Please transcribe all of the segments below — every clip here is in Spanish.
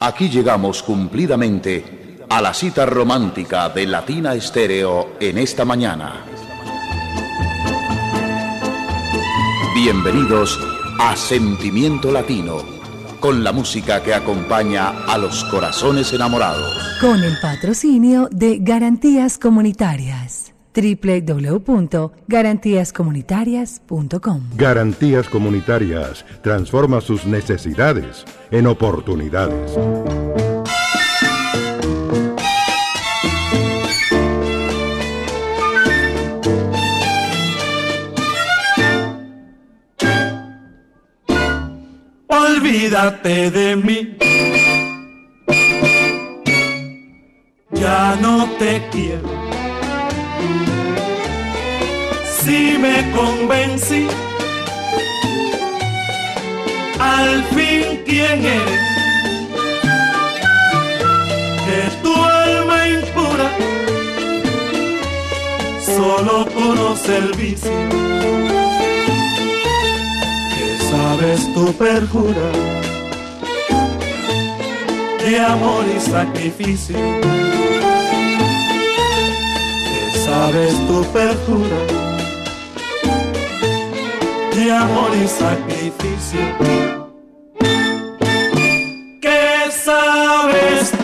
Aquí llegamos cumplidamente a la cita romántica de Latina Estéreo en esta mañana. Bienvenidos a Sentimiento Latino, con la música que acompaña a los corazones enamorados. Con el patrocinio de Garantías Comunitarias www.garantíascomunitarias.com Garantías Comunitarias transforma sus necesidades en oportunidades. Olvídate de mí. Ya no te quiero. Si me convencí, al fin quién eres. Que tu alma impura solo conoce el vicio sabes tu perjura de amor y sacrificio. Que sabes tu perjura de amor y sacrificio. Que sabes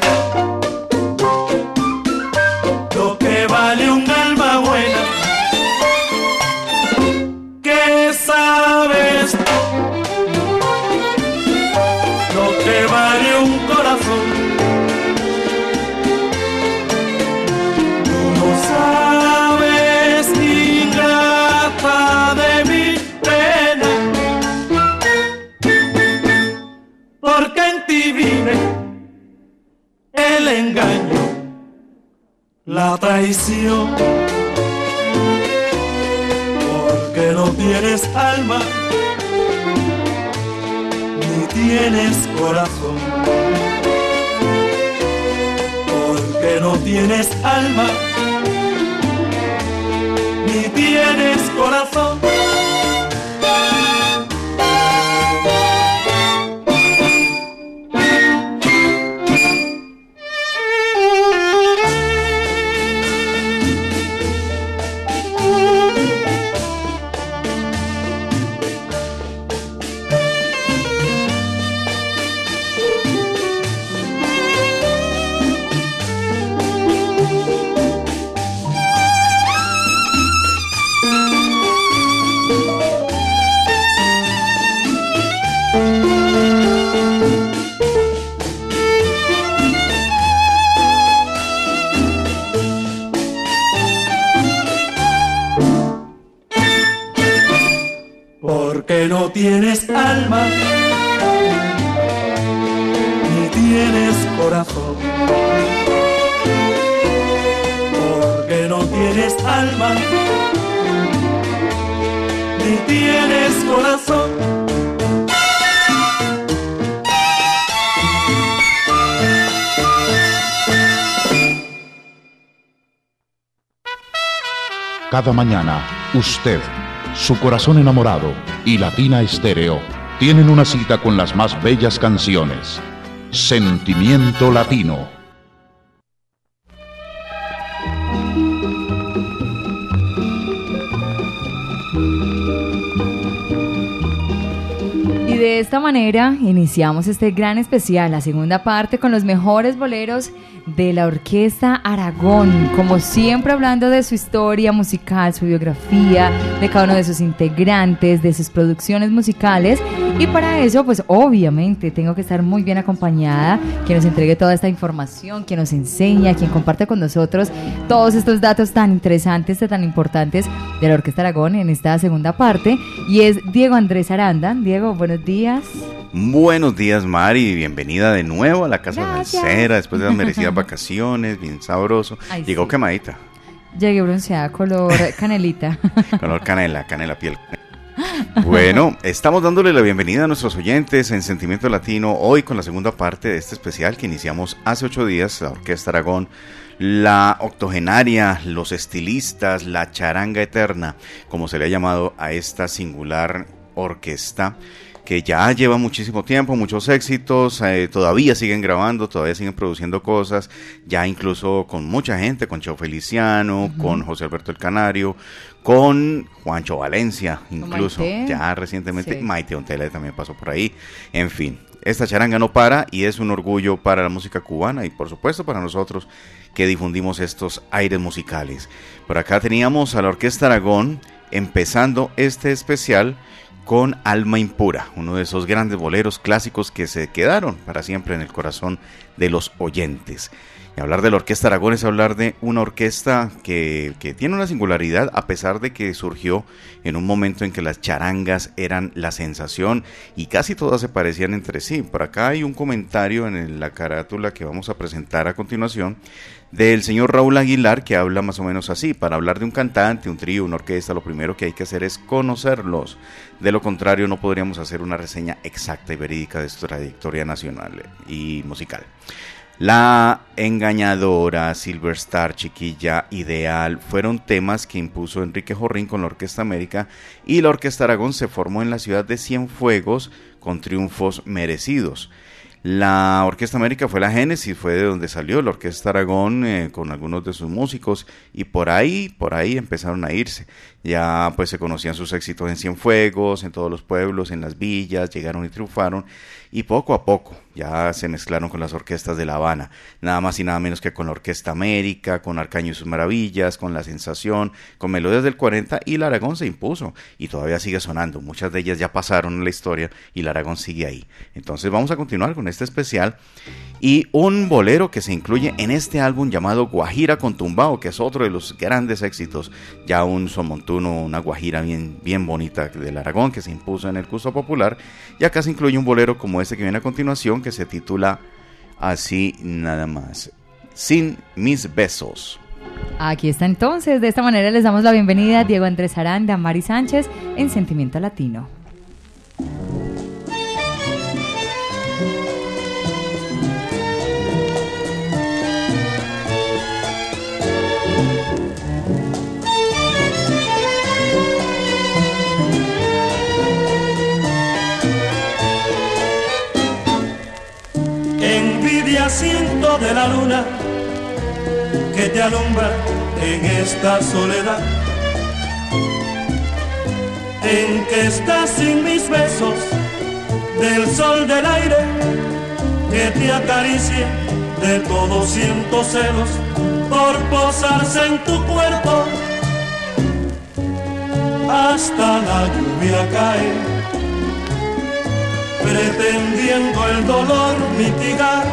la traición, porque no tienes alma ni tienes corazón. Porque no tienes alma, ni tienes corazón. Cada mañana, usted, su corazón enamorado y Latina Estéreo tienen una cita con las más bellas canciones. Sentimiento Latino. Y de esta manera iniciamos este gran especial, la segunda parte con los mejores boleros de la Orquesta Aragón, como siempre hablando de su historia musical, su biografía, de cada uno de sus integrantes, de sus producciones musicales. Y para eso, pues obviamente tengo que estar muy bien acompañada, quien nos entregue toda esta información, quien nos enseña, quien comparte con nosotros todos estos datos tan interesantes, tan importantes de la Orquesta Aragón en esta segunda parte. Y es Diego Andrés Aranda. Diego, buenos días. Buenos días, Mari. Bienvenida de nuevo a la Casa Gracias. Salsera después de las merecidas vacaciones, bien sabroso. Ay, Llegó sí. quemadita, Llegué bronceada, color canelita. color canela, canela piel. Bueno, estamos dándole la bienvenida a nuestros oyentes en Sentimiento Latino, hoy con la segunda parte de este especial que iniciamos hace ocho días, la Orquesta Aragón, la octogenaria, los estilistas, la charanga eterna, como se le ha llamado a esta singular orquesta que ya lleva muchísimo tiempo, muchos éxitos, eh, todavía siguen grabando, todavía siguen produciendo cosas, ya incluso con mucha gente, con Cheo Feliciano, con José Alberto el Canario, con Juancho Valencia, incluso, ya recientemente, Maite Ontele también pasó por ahí, en fin, esta charanga no para y es un orgullo para la música cubana y por supuesto para nosotros que difundimos estos aires musicales. Por acá teníamos a la Orquesta Aragón empezando este especial con Alma Impura, uno de esos grandes boleros clásicos que se quedaron para siempre en el corazón de los oyentes. Y hablar de la Orquesta Aragón es hablar de una orquesta que, que, tiene una singularidad a pesar de que surgió en un momento en que las charangas eran la sensación y casi todas se parecían entre sí. Por acá hay un comentario en la carátula que vamos a presentar a continuación del señor Raúl Aguilar que habla más o menos así. Para hablar de un cantante, un trío, una orquesta, lo primero que hay que hacer es conocerlos. De lo contrario no podríamos hacer una reseña exacta y verídica de su trayectoria nacional y musical. La engañadora, Silver Star, Chiquilla, Ideal fueron temas que impuso Enrique Jorrín con la Orquesta América y la Orquesta Aragón se formó en la ciudad de Cienfuegos con triunfos merecidos. La Orquesta América fue la génesis, fue de donde salió la Orquesta Aragón eh, con algunos de sus músicos y por ahí, por ahí empezaron a irse. Ya pues se conocían sus éxitos en Cienfuegos, en todos los pueblos, en las villas, llegaron y triunfaron y poco a poco ya se mezclaron con las orquestas de La Habana, nada más y nada menos que con la Orquesta América, con Arcaño y sus Maravillas, con La Sensación, con Melodías del 40 y la Aragón se impuso y todavía sigue sonando, muchas de ellas ya pasaron en la historia y la Aragón sigue ahí. Entonces vamos a continuar con este especial y un bolero que se incluye en este álbum llamado Guajira con Tumbao, que es otro de los grandes éxitos, ya un una guajira bien, bien bonita del Aragón que se impuso en el curso popular y acá se incluye un bolero como este que viene a continuación que se titula así nada más. Sin mis besos. Aquí está entonces, de esta manera les damos la bienvenida a Diego Andrés Aranda, Mari Sánchez en Sentimiento Latino. Siento de la luna que te alumbra en esta soledad. En que estás sin mis besos, del sol del aire, que te acaricie, de todo siento celos por posarse en tu cuerpo. Hasta la lluvia cae, pretendiendo el dolor mitigar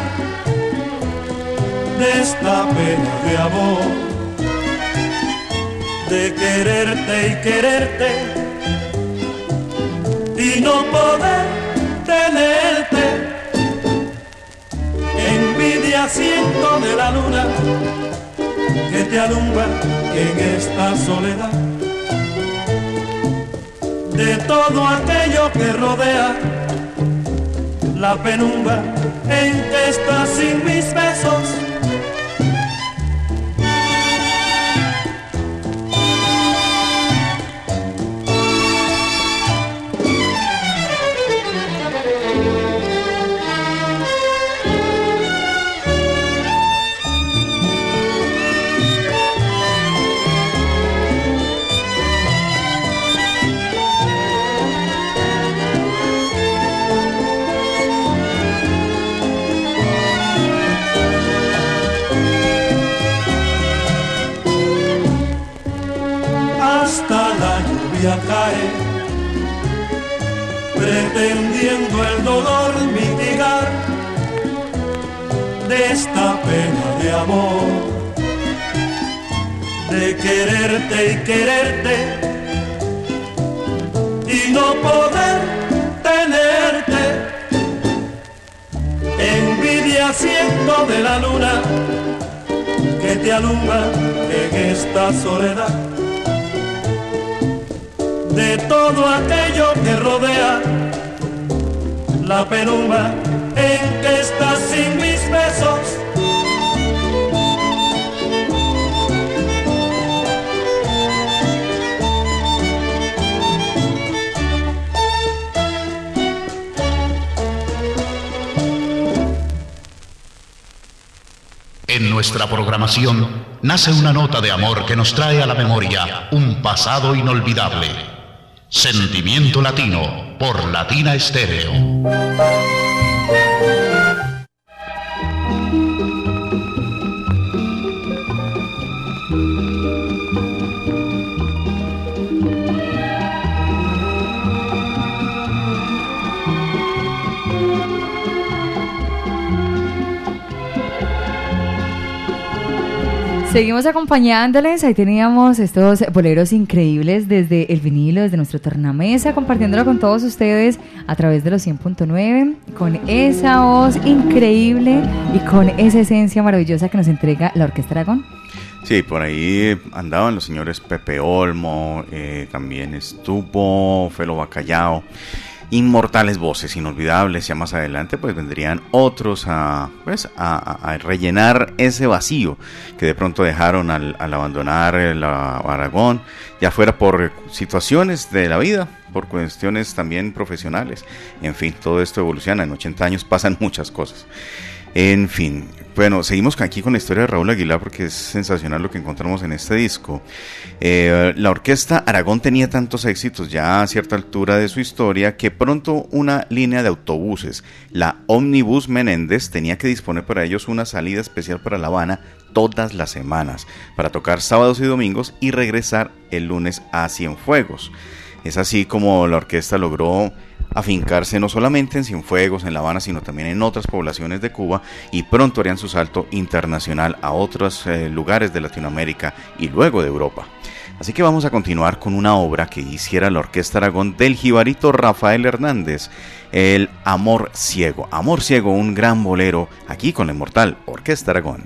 de esta pena de amor, de quererte y quererte y no poder tenerte. Envidia siento de la luna que te alumbra en esta soledad. De todo aquello que rodea la penumbra en que estás sin mis besos pretendiendo el dolor mitigar de esta pena de amor, de quererte y quererte y no poder tenerte. Envidia siento de la luna que te alumbra en esta soledad de todo aquello que rodea la en que estás sin mis besos. En nuestra programación nace una nota de amor que nos trae a la memoria un pasado inolvidable. Sentimiento latino por Latina Estéreo. Seguimos acompañándoles, ahí teníamos estos boleros increíbles desde el vinilo, desde nuestro tornamesa, compartiéndolo con todos ustedes a través de los 100.9, con esa voz increíble y con esa esencia maravillosa que nos entrega la Orquesta Aragón. Sí, por ahí andaban los señores Pepe Olmo, eh, también estuvo Felo Bacallao inmortales voces inolvidables. Ya más adelante pues vendrían otros a, pues, a, rellenar ese vacío que de pronto dejaron al, abandonar el Aragón, ya fuera por situaciones de la vida, por cuestiones también profesionales. En fin, todo esto evoluciona. En 80 años pasan muchas cosas. En fin, bueno, seguimos aquí con la historia de Raúl Aguilar porque es sensacional lo que encontramos en este disco. Eh, la orquesta Aragón tenía tantos éxitos ya a cierta altura de su historia que pronto una línea de autobuses, la Omnibus Menéndez, tenía que disponer para ellos una salida especial para La Habana todas las semanas, para tocar sábados y domingos y regresar el lunes a Cienfuegos. Es así como la orquesta logró afincarse no solamente en Cienfuegos, en La Habana, sino también en otras poblaciones de Cuba y pronto harían su salto internacional a otros eh, lugares de Latinoamérica y luego de Europa. Así que vamos a continuar con una obra que hiciera la Orquesta Aragón del jibarito Rafael Hernández, el Amor Ciego. Amor Ciego, un gran bolero, aquí con la inmortal Orquesta Aragón.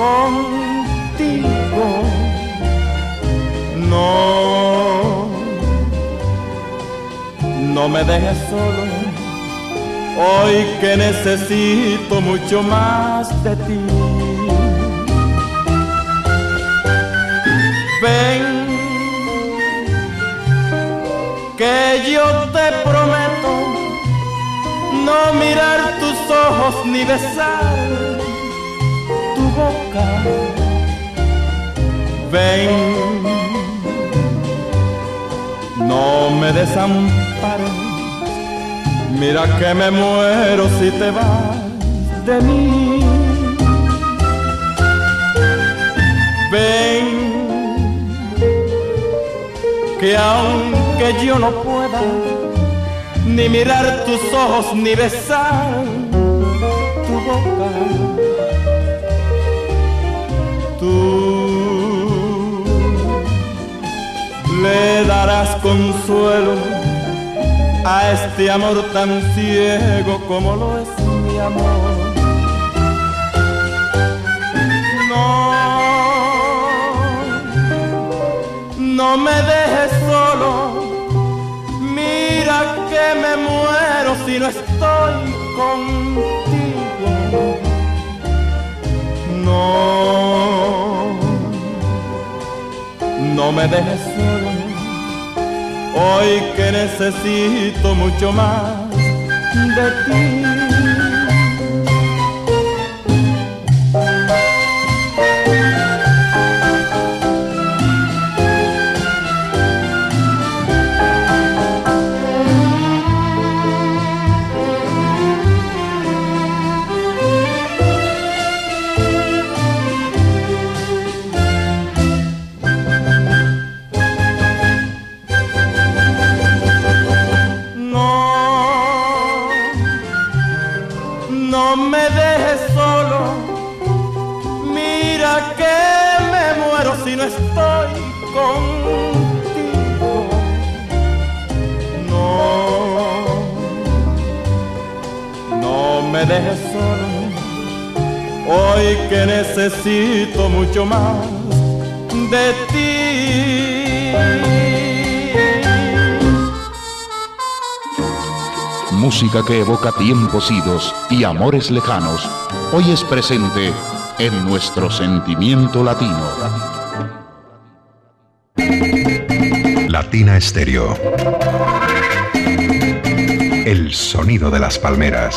Contigo. No, no me dejes solo, hoy que necesito mucho más de ti. Ven, que yo te prometo no mirar tus ojos ni besar Ven, no me desampares, mira que me muero si te vas de mí. Ven, que aunque yo no pueda, ni mirar tus ojos, ni besar tu boca. Consuelo a este amor tan ciego como lo es mi amor. No, no me dejes solo que me muero si no estoy contigo. No, no me dejes solo, hoy que necesito mucho más de ti. Mucho más de ti. Música que evoca tiempos idos y amores lejanos, hoy es presente en nuestro sentimiento latino. Latina Estéreo. El sonido de las palmeras.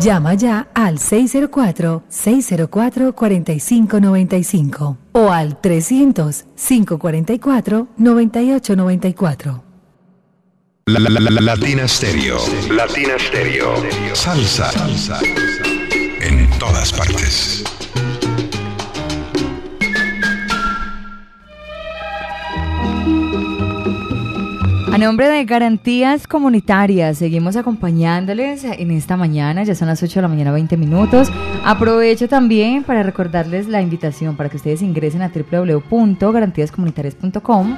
Llama ya al 604-604-4595 o al 300-544-9894. La, la, la, la- Latina Stereo. Latina Stereo. Salsa. Salsa. En todas partes. A nombre de Garantías Comunitarias, seguimos acompañándoles en esta mañana, ya son las 8 de la mañana, 20 minutos. Aprovecho también para recordarles la invitación para que ustedes ingresen a www.garantíascomunitarias.com.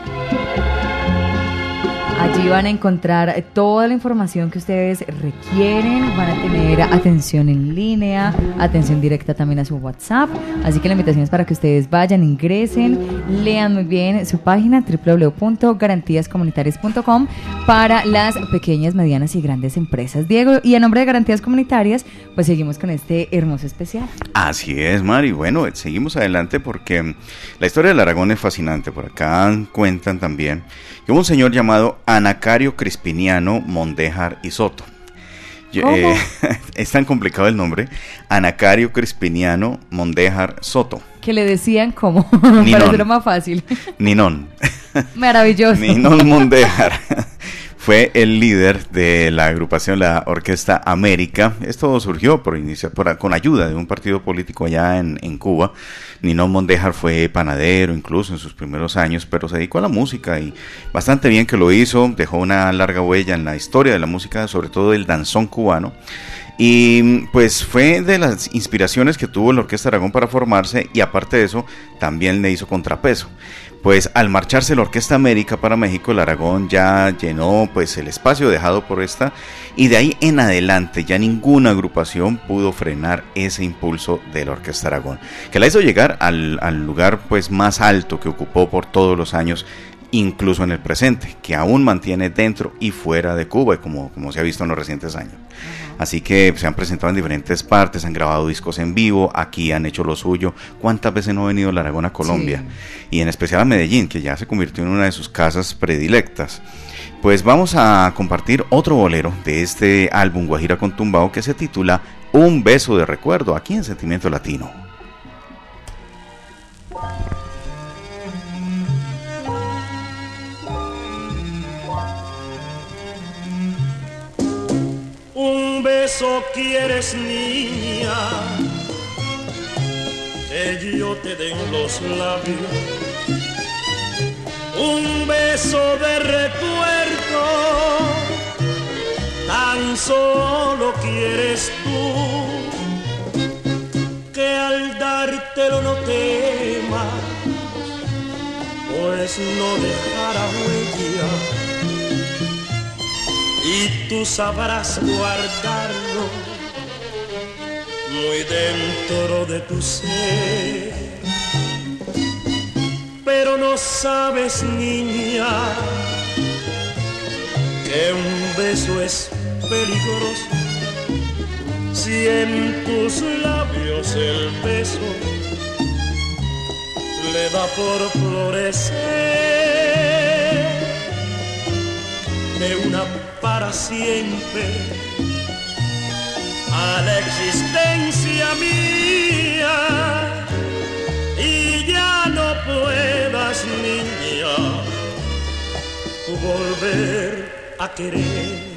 Allí van a encontrar toda la información que ustedes requieren, van a tener atención en línea, atención directa también a su WhatsApp. Así que la invitación es para que ustedes vayan, ingresen, lean muy bien su página www.garantíascomunitarias.com para las pequeñas, medianas y grandes empresas. Diego, y a nombre de Garantías Comunitarias, pues seguimos con este hermoso especial. Así es, Mari. Bueno, seguimos adelante porque mm, la historia del Aragón es fascinante. Por acá cuentan también que un señor llamado Anacario Crispiniano Mondéjar y Soto. Yo- ¿Cómo? eh, es tan complicado el nombre. Anacario Crispiniano Mondéjar Soto. Que le decían como, para hacerlo más fácil. Ninón. Maravilloso. Ninón Mondéjar fue el líder de la agrupación, la Orquesta América. Esto surgió por inicia- por- con ayuda de un partido político allá en, en Cuba. Ninón Mondéjar fue panadero incluso en sus primeros años, pero se dedicó a la música y bastante bien que lo hizo. Dejó una larga huella en la historia de la música, sobre todo del danzón cubano. Y pues fue de las inspiraciones que tuvo la Orquesta Aragón para formarse y aparte de eso también le hizo contrapeso. Pues al marcharse la Orquesta América para México, el Aragón ya llenó pues el espacio dejado por esta y de ahí en adelante ya ninguna agrupación pudo frenar ese impulso de la Orquesta Aragón, que la hizo llegar al, al lugar pues más alto que ocupó por todos los años incluso en el presente, que aún mantiene dentro y fuera de Cuba, como, como se ha visto en los recientes años. Así que se han presentado en diferentes partes, han grabado discos en vivo, aquí han hecho lo suyo. ¿Cuántas veces no ha venido la Aragón a Colombia? Y en especial a Medellín, que ya se convirtió en una de sus casas predilectas. Pues vamos a compartir otro bolero de este álbum Guajira con Tumbao que se titula Un beso de recuerdo, aquí en Sentimiento Latino. Un beso quieres niña, que yo te den los labios. Un beso de recuerdo, tan solo quieres tú, que al dártelo no temas, pues no dejará huella y tú sabrás guardarlo muy dentro de tu ser. Pero no sabes, niña, que un beso es peligroso si en tus labios el beso le da por florecer de una para siempre. A la existencia mía. Y ya no puedas niña volver a querer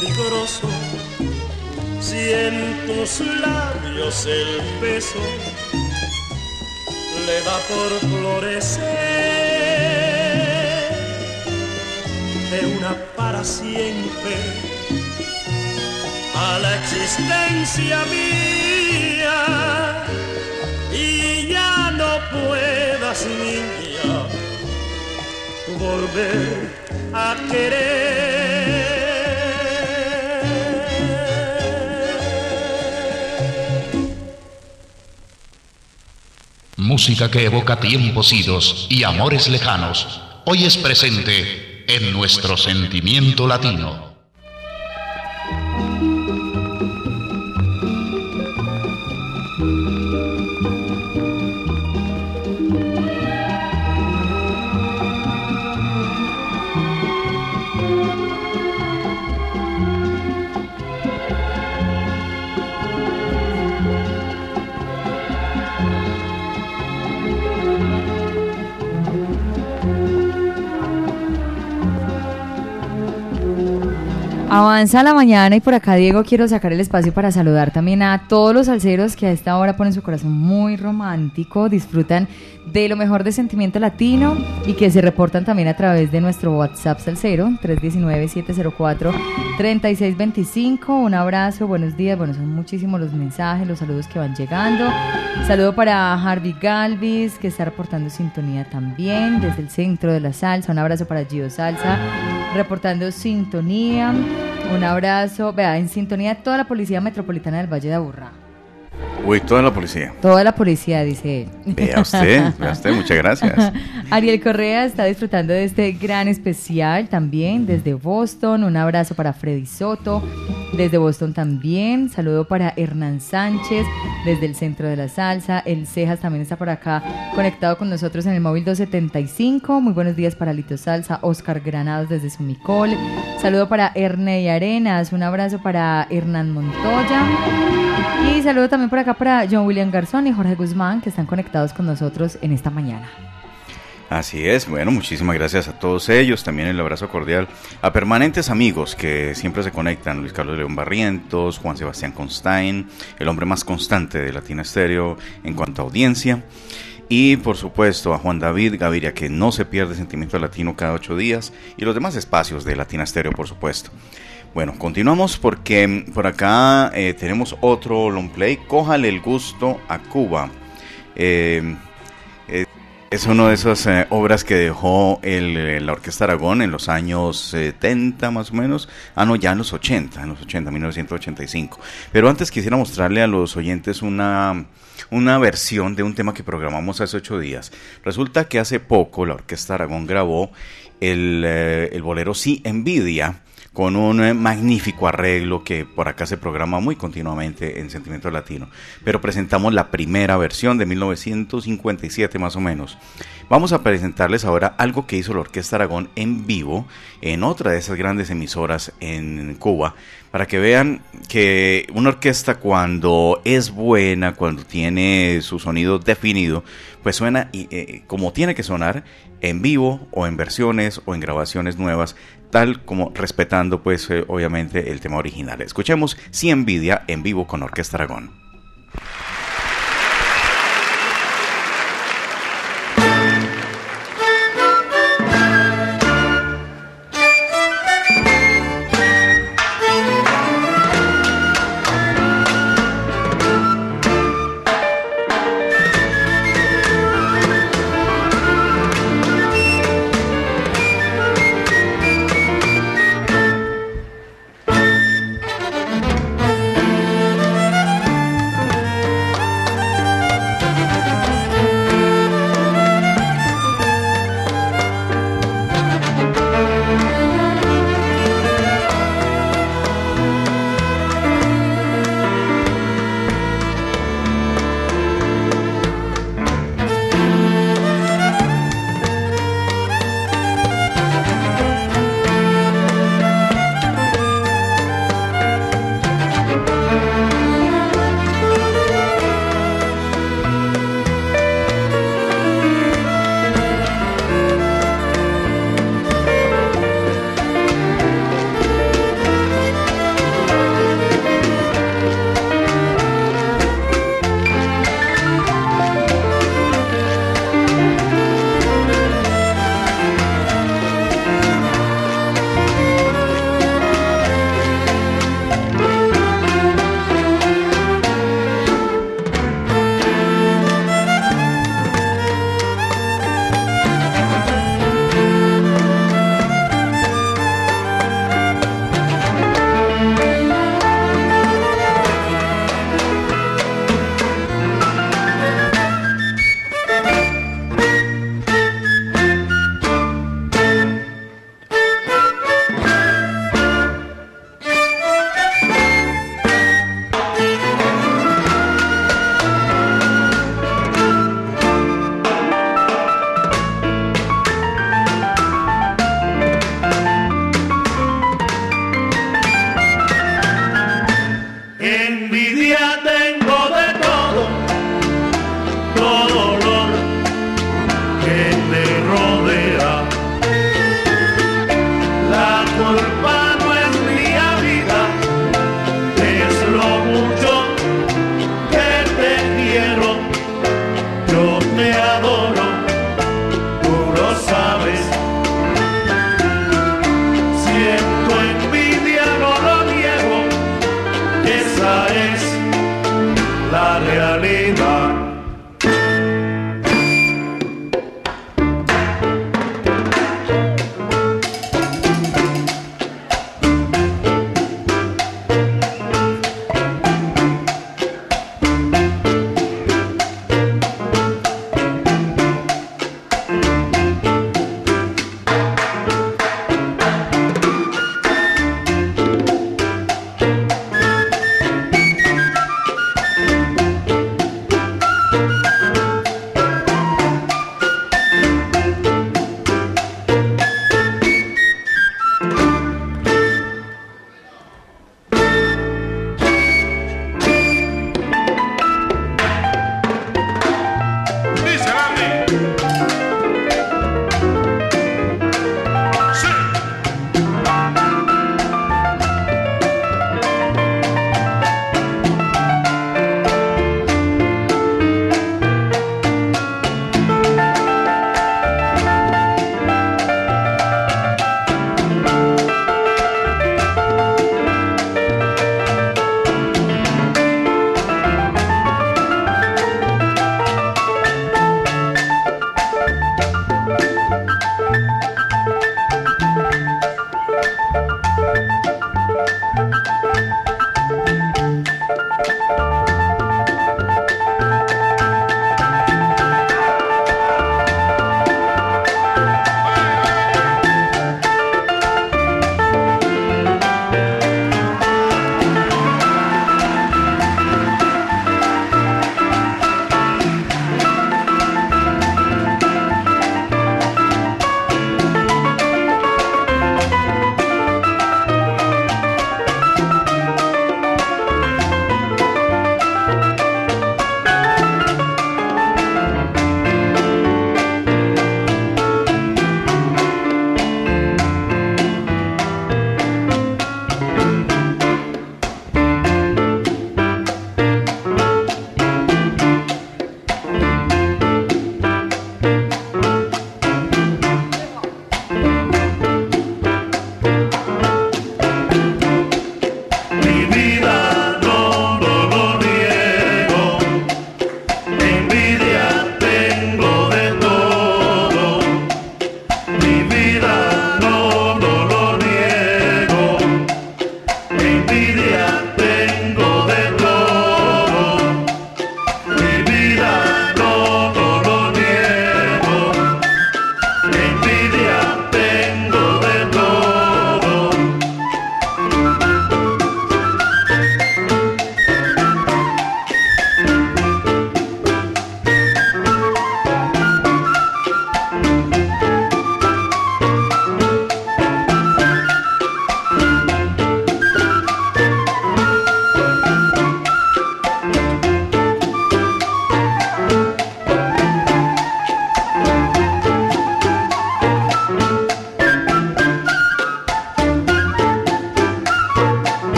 peligroso. Si en tus labios el beso le da por florecer. De una para siempre. A la existencia mía. Y ya no puedas niña volver a querer Música que evoca tiempos idos y amores lejanos, hoy es presente en nuestro sentimiento latino. Avanza la mañana y por acá, Diego, quiero sacar el espacio para saludar también a todos los salseros que a esta hora ponen su corazón muy romántico, disfrutan de lo mejor de sentimiento latino y que se reportan también a través de nuestro WhatsApp salsero 319-704-3625. Un abrazo, buenos días. Bueno, son muchísimos los mensajes, los saludos que van llegando. Saludo para Harvey Galvis, que está reportando sintonía también desde el centro de la salsa. Un abrazo para Gio Salsa, reportando sintonía. Un abrazo, vea, en sintonía toda la Policía Metropolitana del Valle de Aburrá. Uy, toda la policía. Toda la policía, dice él. Vea usted, vea usted, muchas gracias. Ariel Correa está disfrutando de este gran especial también desde Boston. Un abrazo para Freddy Soto, desde Boston también. Saludo para Hernán Sánchez, desde el centro de la salsa. El Cejas también está por acá conectado con nosotros en el móvil 275. Muy buenos días para Lito Salsa. Oscar Granados desde Sumicol. Saludo para Erney Arenas. Un abrazo para Hernán Montoya. Y saludo también por acá para John William Garzón y Jorge Guzmán, que están conectados con nosotros en esta mañana. Así es, bueno, muchísimas gracias a todos ellos, también el abrazo cordial a permanentes amigos que siempre se conectan, Luis Carlos León Barrientos, Juan Sebastián Constain, el hombre más constante de Latina Estéreo en cuanto a audiencia, y por supuesto a Juan David Gaviria, que no se pierde Sentimiento Latino cada ocho días, y los demás espacios de Latina Estéreo, por supuesto. Bueno, continuamos porque por acá eh, tenemos otro long play, Cójale el gusto a Cuba. Eh, eh, es una de esas obras que dejó la Orquesta Aragón en los años 70 más o menos. Ah, no, ya en los 80, en los 80, 1985. Pero antes quisiera mostrarle a los oyentes una, una versión de un tema que programamos hace ocho días. Resulta que hace poco la Orquesta Aragón grabó el bolero Sí Envidia con un eh, magnífico arreglo que por acá se programa muy continuamente en Sentimiento Latino. Pero presentamos la primera versión de 1957 más o menos. Vamos a presentarles ahora algo que hizo la Orquesta Aragón en vivo en otra de esas grandes emisoras en Cuba, para que vean que una orquesta cuando es buena, cuando tiene su sonido definido, pues suena eh, como tiene que sonar en vivo o en versiones o en grabaciones nuevas tal como respetando pues eh, obviamente el tema original. Escuchemos Si Envidia en vivo con Orquesta Aragón.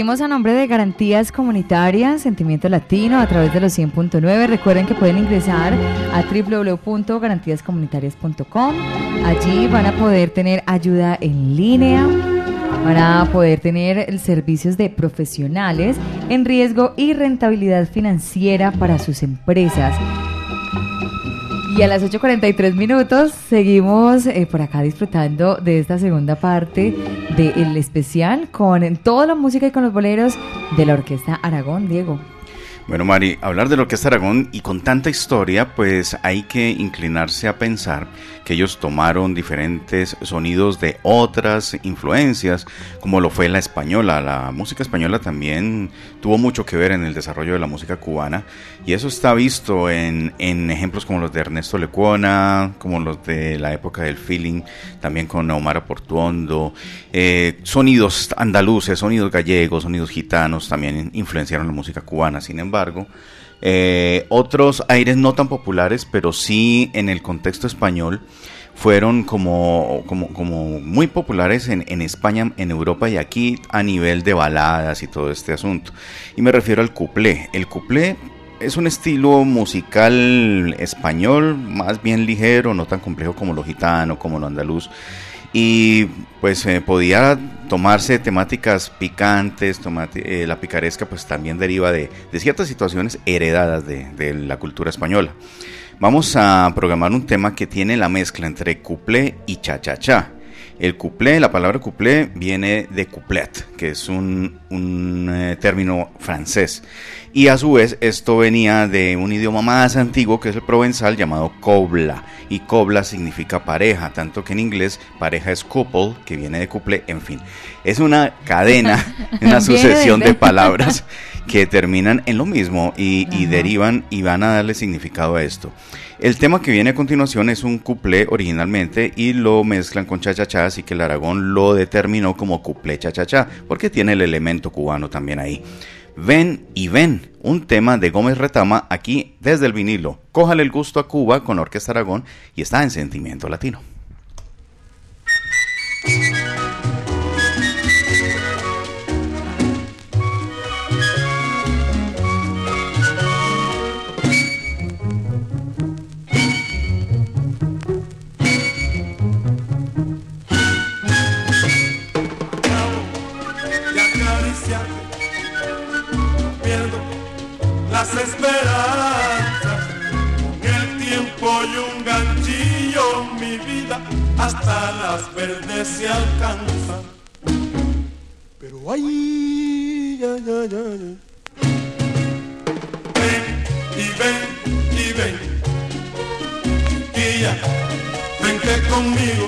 Seguimos a nombre de Garantías Comunitarias, Sentimiento Latino, a través de los 100.9. Recuerden que pueden ingresar a www.garantíascomunitarias.com. Allí van a poder tener ayuda en línea, van a poder tener servicios de profesionales en riesgo y rentabilidad financiera para sus empresas. Y a las 8.43 minutos seguimos eh, por acá disfrutando de esta segunda parte del especial con toda la música y con los boleros de la Orquesta Aragón, Diego. Bueno, Mari, hablar de la Orquesta Aragón y con tanta historia, pues hay que inclinarse a pensar que ellos tomaron diferentes sonidos de otras influencias, como lo fue la española. La música española también tuvo mucho que ver en el desarrollo de la música cubana, y eso está visto en, ejemplos como los de Ernesto Lecuona, como los de la época del feeling, también con Omar Portuondo. Eh, sonidos andaluces, sonidos gallegos, sonidos gitanos también influenciaron la música cubana. Sin embargo, eh, otros aires no tan populares, pero sí en el contexto español, fueron como, como, como muy populares en, en, España, en Europa y aquí a nivel de baladas y todo este asunto. Y me refiero al cuplé. El cuplé es un estilo musical español, más bien ligero, no tan complejo como lo gitano, como lo andaluz y pues eh, podía tomarse temáticas picantes, eh, la picaresca pues también deriva de, ciertas situaciones heredadas de, la cultura española. Vamos a programar un tema que tiene la mezcla entre cuplé y cha-cha-cha. El cuplé, la palabra cuplé viene de couplet, que es un, eh, término francés. Y a su vez esto venía de un idioma más antiguo que es el provenzal llamado cobla. Y cobla significa pareja, tanto que en inglés pareja es couple, que viene de couple, en fin. Es una cadena, una sucesión de palabras que terminan en lo mismo y, y derivan y van a darle significado a esto. El tema que viene a continuación es un cuplé originalmente y lo mezclan con cha-cha-cha, así que el Aragón lo determinó como cuplé cha-cha-cha, porque tiene el elemento cubano también ahí. Ven y ven, un tema de Gómez Retama aquí desde el vinilo. Cójale el gusto a Cuba con Orquesta Aragón y está en Sentimiento Latino. Se alcanza. Pero ay, ay, ay, ay. Ven y ven y ven. Ya, vente conmigo.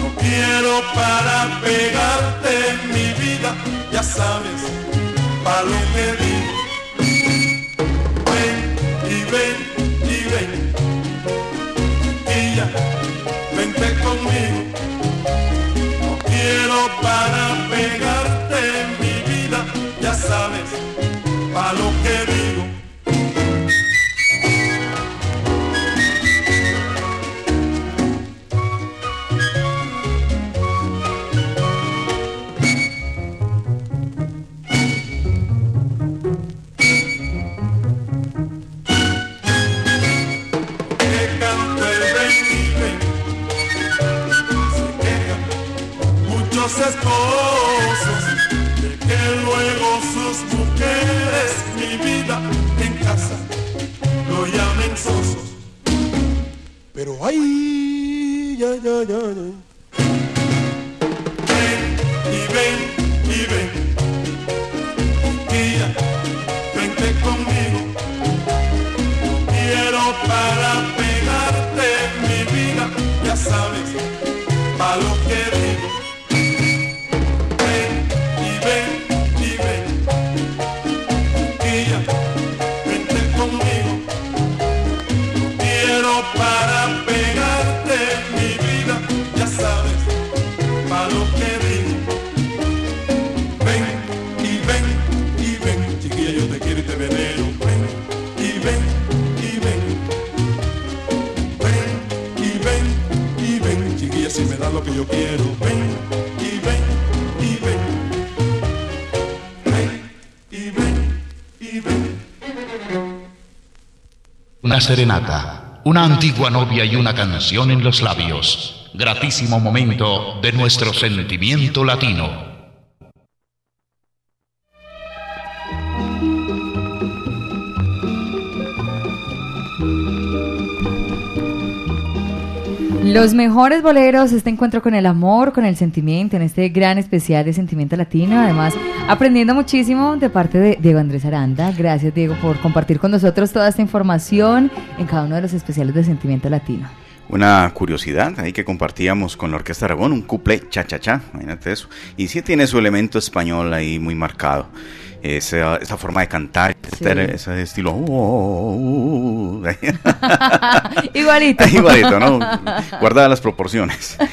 No quiero para pegarte mi vida, ya sabes, para lo que digo ven y ven y ven. Serenata, una antigua novia y una canción en los labios. Gratísimo momento de nuestro sentimiento latino. Los mejores boleros, este encuentro con el amor, con el sentimiento, en este gran especial de Sentimiento Latino. Además, aprendiendo muchísimo de parte de Diego Andrés Aranda. Gracias, Diego, por compartir con nosotros toda esta información en cada uno de los especiales de Sentimiento Latino. Una curiosidad ahí que compartíamos con la Orquesta Aragón, un couple cha-cha-cha, imagínate eso. Y sí tiene su elemento español ahí muy marcado. Esa, esa forma de cantar, Sí. ese, estilo. "Oh, uh", Igualito. Igualito, ¿no? Guardadas las proporciones.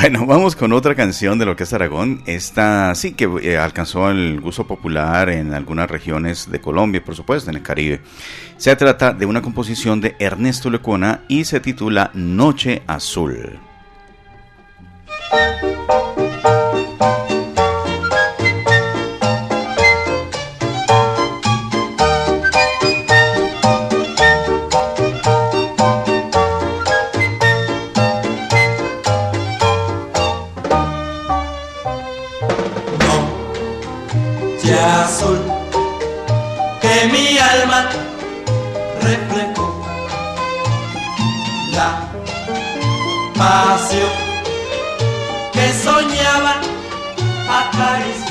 Bueno, vamos con otra canción de la Orquesta Aragón. Esta sí que eh, alcanzó el gusto popular en algunas regiones de Colombia, por supuesto, en el Caribe. Se trata de una composición de Ernesto Lecuona y se titula Noche Azul. Azul que mi alma reflejó la pasión que soñaba acariciar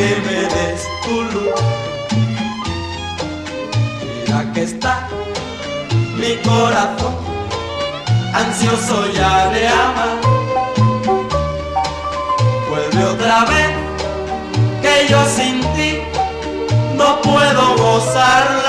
que me des tu luz. Mira que está mi corazón ansioso ya de amar. Vuelve otra vez que yo sin ti no puedo gozar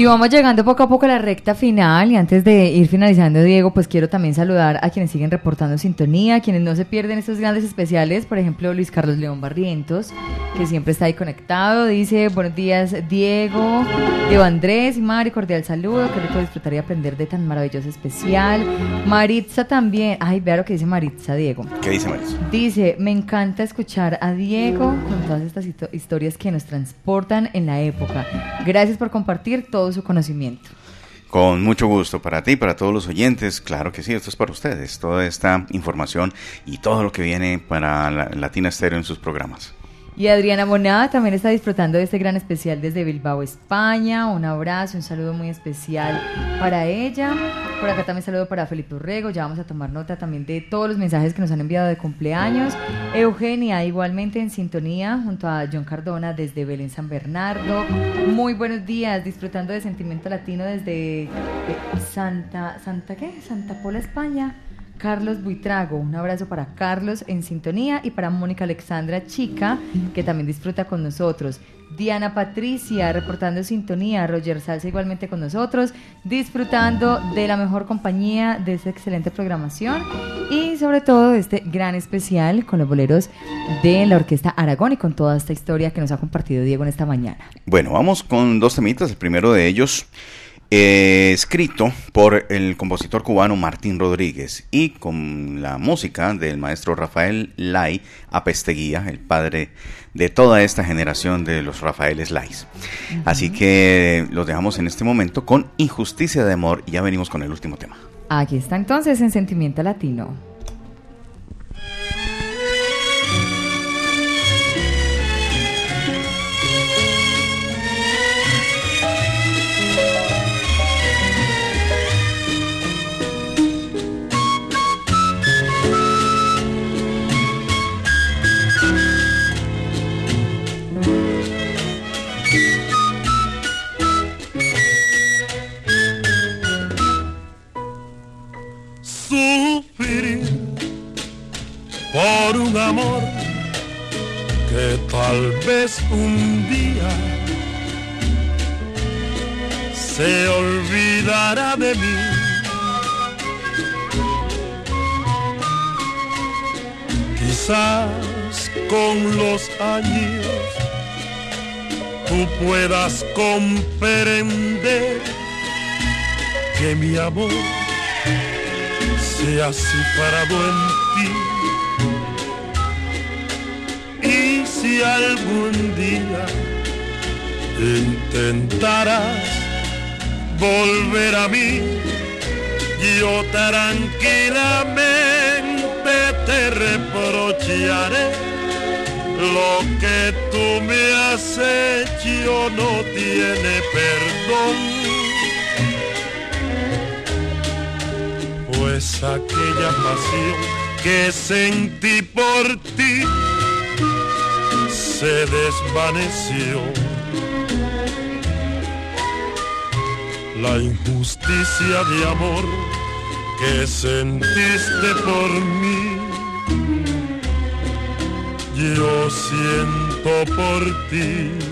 Y vamos llegando poco a poco a la recta final y antes de ir finalizando, Diego, pues quiero también saludar a quienes siguen reportando sintonía, a quienes no se pierden estos grandes especiales, por ejemplo Luis Carlos León Barrientos, que siempre está ahí conectado, dice buenos días Diego, Diego Andrés y Mari, cordial saludo, que rico disfrutar y aprender de tan maravilloso especial. Maritza también, ay, vea lo que dice Maritza, Diego. ¿Qué dice Maris? Dice, me encanta escuchar a Diego con todas estas historias que nos transportan en la época. Gracias por compartir su conocimiento. Con mucho gusto para ti, para todos los oyentes. Claro que sí, esto es para ustedes. Toda esta información y todo lo que viene para la- Latina Stereo en sus programas. Y Adriana Monada también está disfrutando de este gran especial desde Bilbao, España. Un abrazo, un saludo muy especial para ella. Por acá también saludo para Felipe Urrego. Ya vamos a tomar nota también de todos los mensajes que nos han enviado de cumpleaños. Eugenia, igualmente en sintonía, junto a John Cardona desde Belén San Bernardo. Muy buenos días, disfrutando de Sentimiento Latino desde eh, Santa, ¿Santa qué? Santa Pola, España. Carlos Buitrago, un abrazo para Carlos en sintonía y para Mónica Alexandra Chica, que también disfruta con nosotros. Diana Patricia reportando sintonía, Roger Salsa igualmente con nosotros, disfrutando de la mejor compañía, de esta excelente programación y sobre todo de este gran especial con los boleros de la Orquesta Aragón y con toda esta historia que nos ha compartido Diego en esta mañana. Bueno, vamos con dos temitas. El primero de ellos, eh, escrito por el compositor cubano Martín Rodríguez y con la música del maestro Rafael Lai Apesteguía, el padre de toda esta generación de los Rafaeles Lais. Así que los dejamos en este momento con Injusticia de Amor y ya venimos con el último tema. Aquí está entonces en Sentimiento Latino. Vez un día se olvidará de mí. Quizás con los años tú puedas comprender que mi amor se ha separado en si algún día intentaras volver a mí, yo tranquilamente te reprocharé lo que tú me has hecho no tiene perdón. pues aquella pasión que sentí por ti se desvaneció. La injusticia de amor que sentiste por mí, yo siento por ti.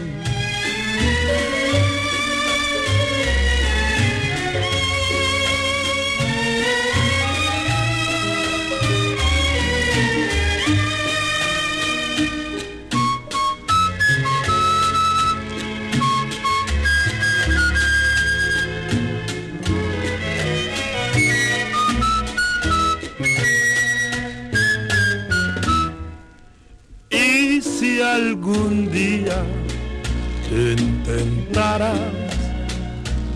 Algún día intentaras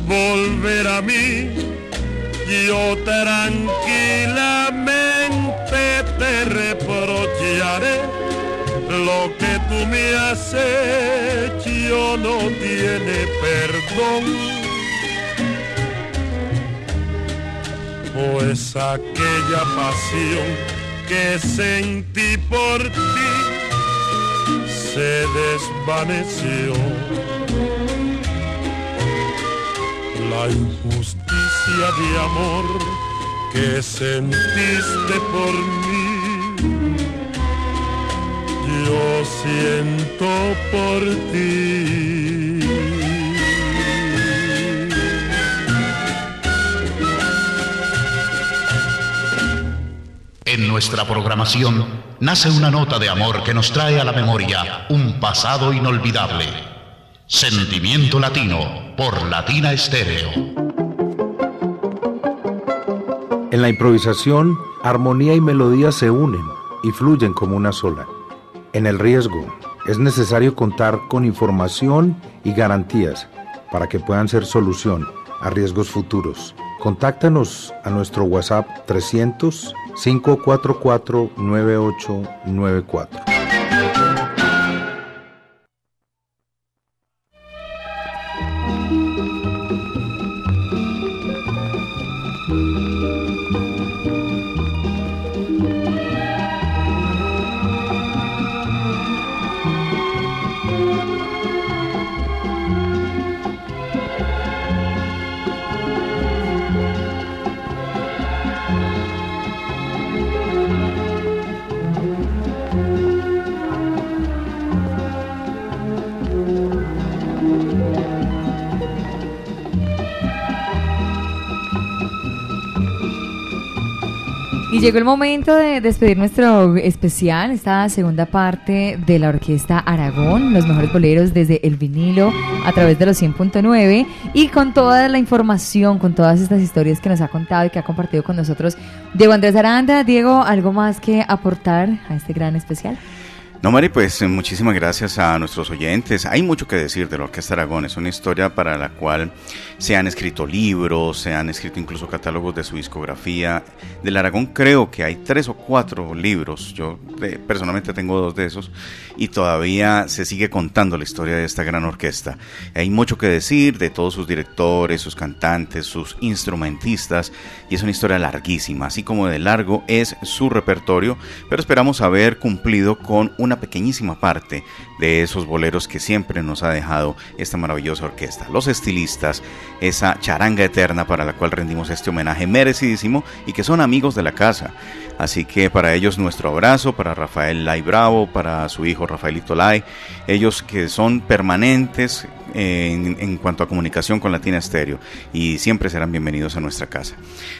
volver a mí, yo tranquilamente te reprocharé lo que tú me has hecho no tiene perdón. Pues aquella pasión que sentí por ti se desvaneció. La injusticia de amor que sentiste por mí, yo siento por ti. En nuestra programación nace una nota de amor que nos trae a la memoria un pasado inolvidable. Sentimiento Latino por Latina Estéreo. En la improvisación, armonía y melodía se unen y fluyen como una sola. En el riesgo, es necesario contar con información y garantías para que puedan ser solución a riesgos futuros. Contáctanos a nuestro WhatsApp 300 544 llegó el momento de despedir nuestro especial, esta segunda parte de la Orquesta Aragón, los mejores boleros desde el vinilo a través de los 100.9 y con toda la información, con todas estas historias que nos ha contado y que ha compartido con nosotros Diego Andrés Aranda. Diego, ¿algo más que aportar a este gran especial? No, Mari, pues eh, muchísimas gracias a nuestros oyentes. Hay mucho que decir de la Orquesta Aragón. Es una historia para la cual se han escrito libros, se han escrito incluso catálogos de su discografía. Del Aragón creo que hay tres o cuatro libros. Yo eh, personalmente tengo dos de esos y todavía se sigue contando la historia de esta gran orquesta. Hay mucho que decir de todos sus directores, sus cantantes, sus instrumentistas y es una historia larguísima. Así como de largo es su repertorio, pero esperamos haber cumplido con una pequeñísima parte de esos boleros que siempre nos ha dejado esta maravillosa orquesta. Los estilistas, esa charanga eterna para la cual rendimos este homenaje merecidísimo y que son amigos de la casa. Así que para ellos nuestro abrazo, para Rafael Lai Bravo, para su hijo Rafaelito Lai, ellos que son permanentes en, cuanto a comunicación con Latina Estéreo y siempre serán bienvenidos a nuestra casa.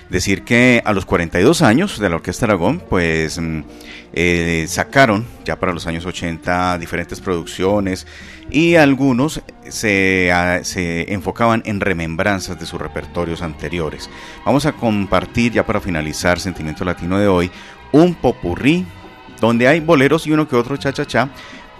Decir que a los 42 años de la Orquesta Aragón, pues eh, sacaron ya para los años 80 diferentes producciones y algunos se, se, enfocaban en remembranzas de sus repertorios anteriores. Vamos a compartir ya para finalizar Sentimiento Latino de hoy un popurrí donde hay boleros y uno que otro cha-cha-cha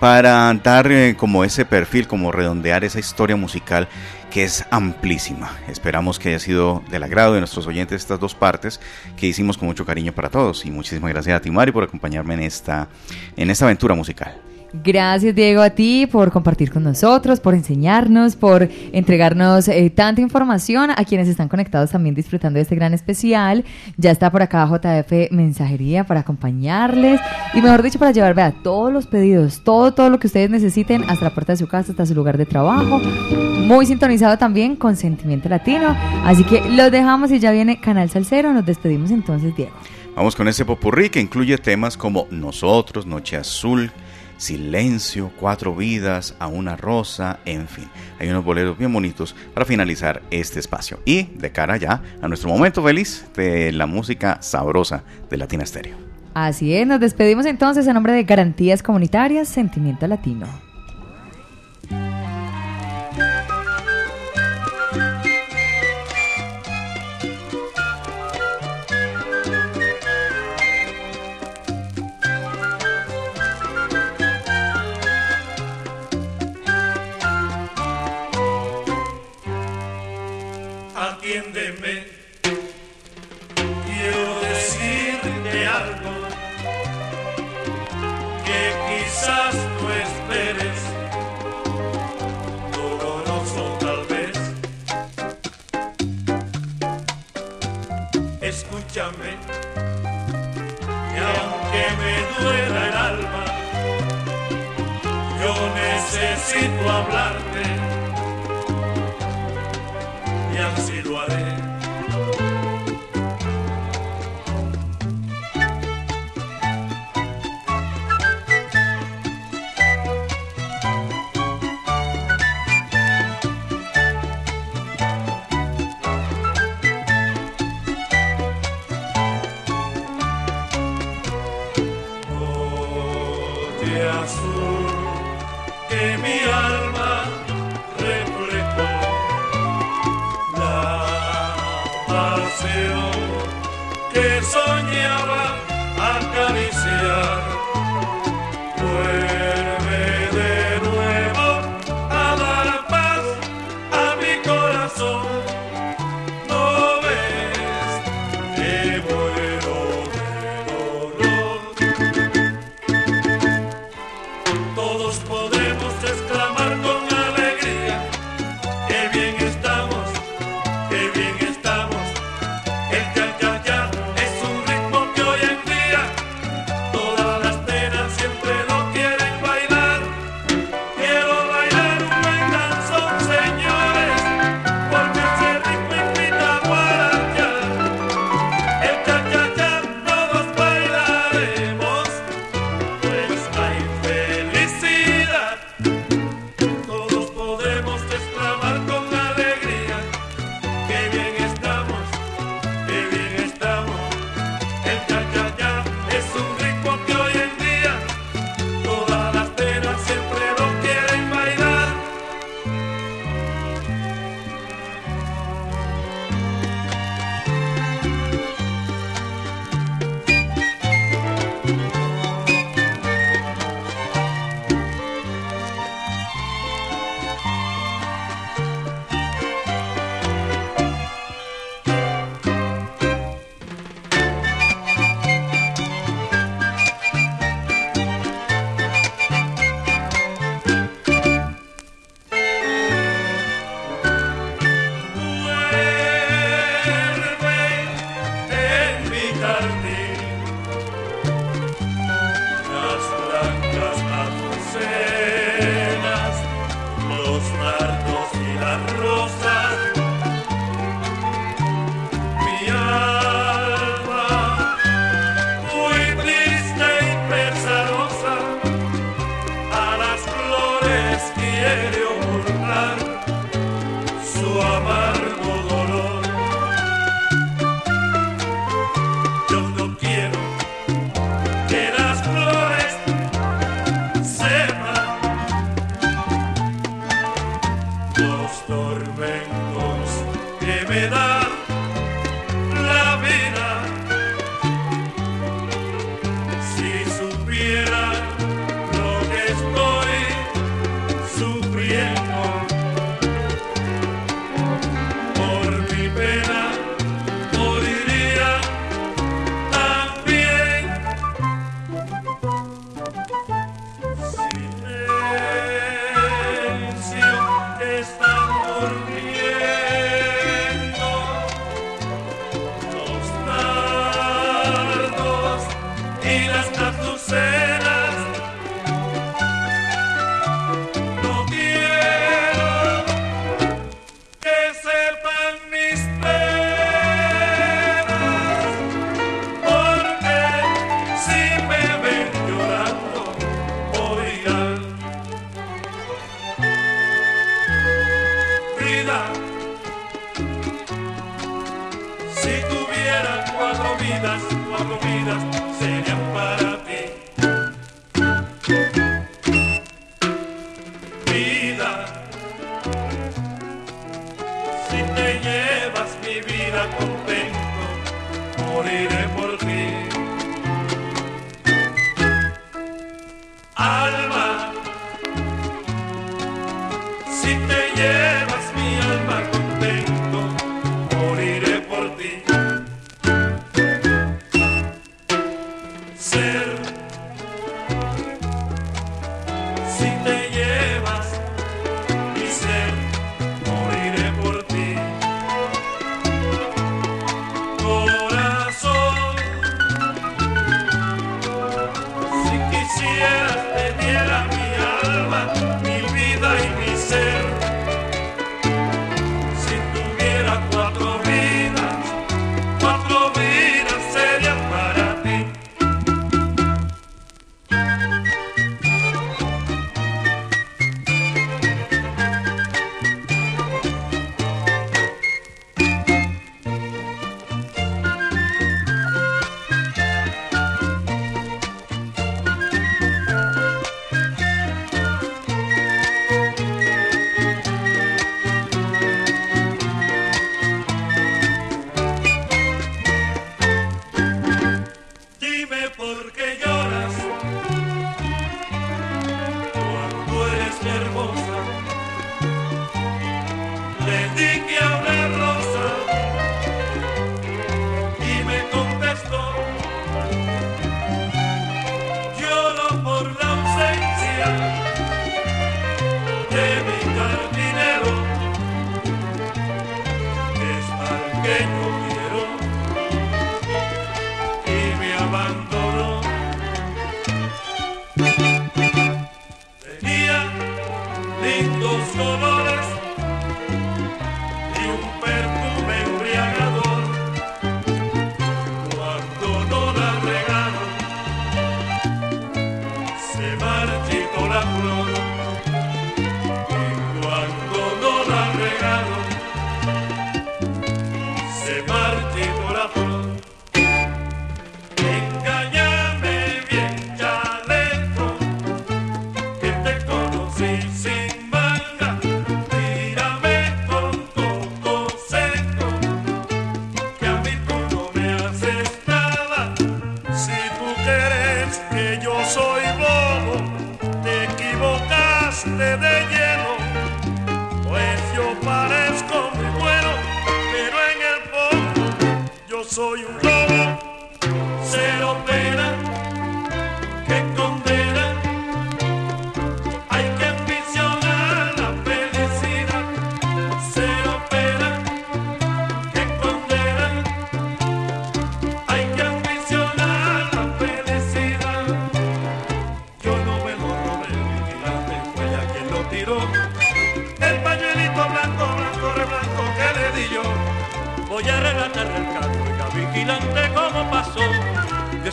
para dar eh, como ese perfil, como redondear esa historia musical que es amplísima. Esperamos que haya sido del agrado de nuestros oyentes estas dos partes que hicimos con mucho cariño para todos y muchísimas gracias a ti Mari por acompañarme en esta, en esta aventura musical. Gracias Diego a ti por compartir con nosotros, por enseñarnos, por entregarnos eh, tanta información a quienes están conectados también disfrutando de este gran especial. Ya está por acá JF Mensajería para acompañarles y mejor dicho para llevar a todos los pedidos, todo, todo lo que ustedes necesiten hasta la puerta de su casa, hasta su lugar de trabajo. Muy sintonizado también con Sentimiento Latino. Así que los dejamos y ya viene Canal Salcero. Nos despedimos entonces Diego. Vamos con ese popurrí que incluye temas como Nosotros, Noche Azul, Silencio, Cuatro Vidas, A una Rosa, en fin. Hay unos boleros bien bonitos para finalizar este espacio. Y de cara ya a nuestro momento feliz de la música sabrosa de Latina Stereo. Así es, nos despedimos entonces en nombre de Garantías Comunitarias Sentimiento Latino. Escúchame, que aunque me duela el alma, yo necesito hablarte y así lo haré.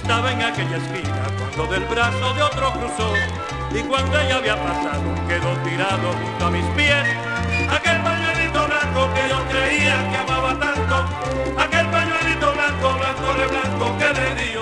estaba en aquella esquina cuando del brazo de otro cruzó y cuando ella había pasado quedó tirado junto a mis pies. Aquel pañuelito blanco que yo creía que amaba tanto, aquel pañuelito blanco, blanco de blanco que le dio.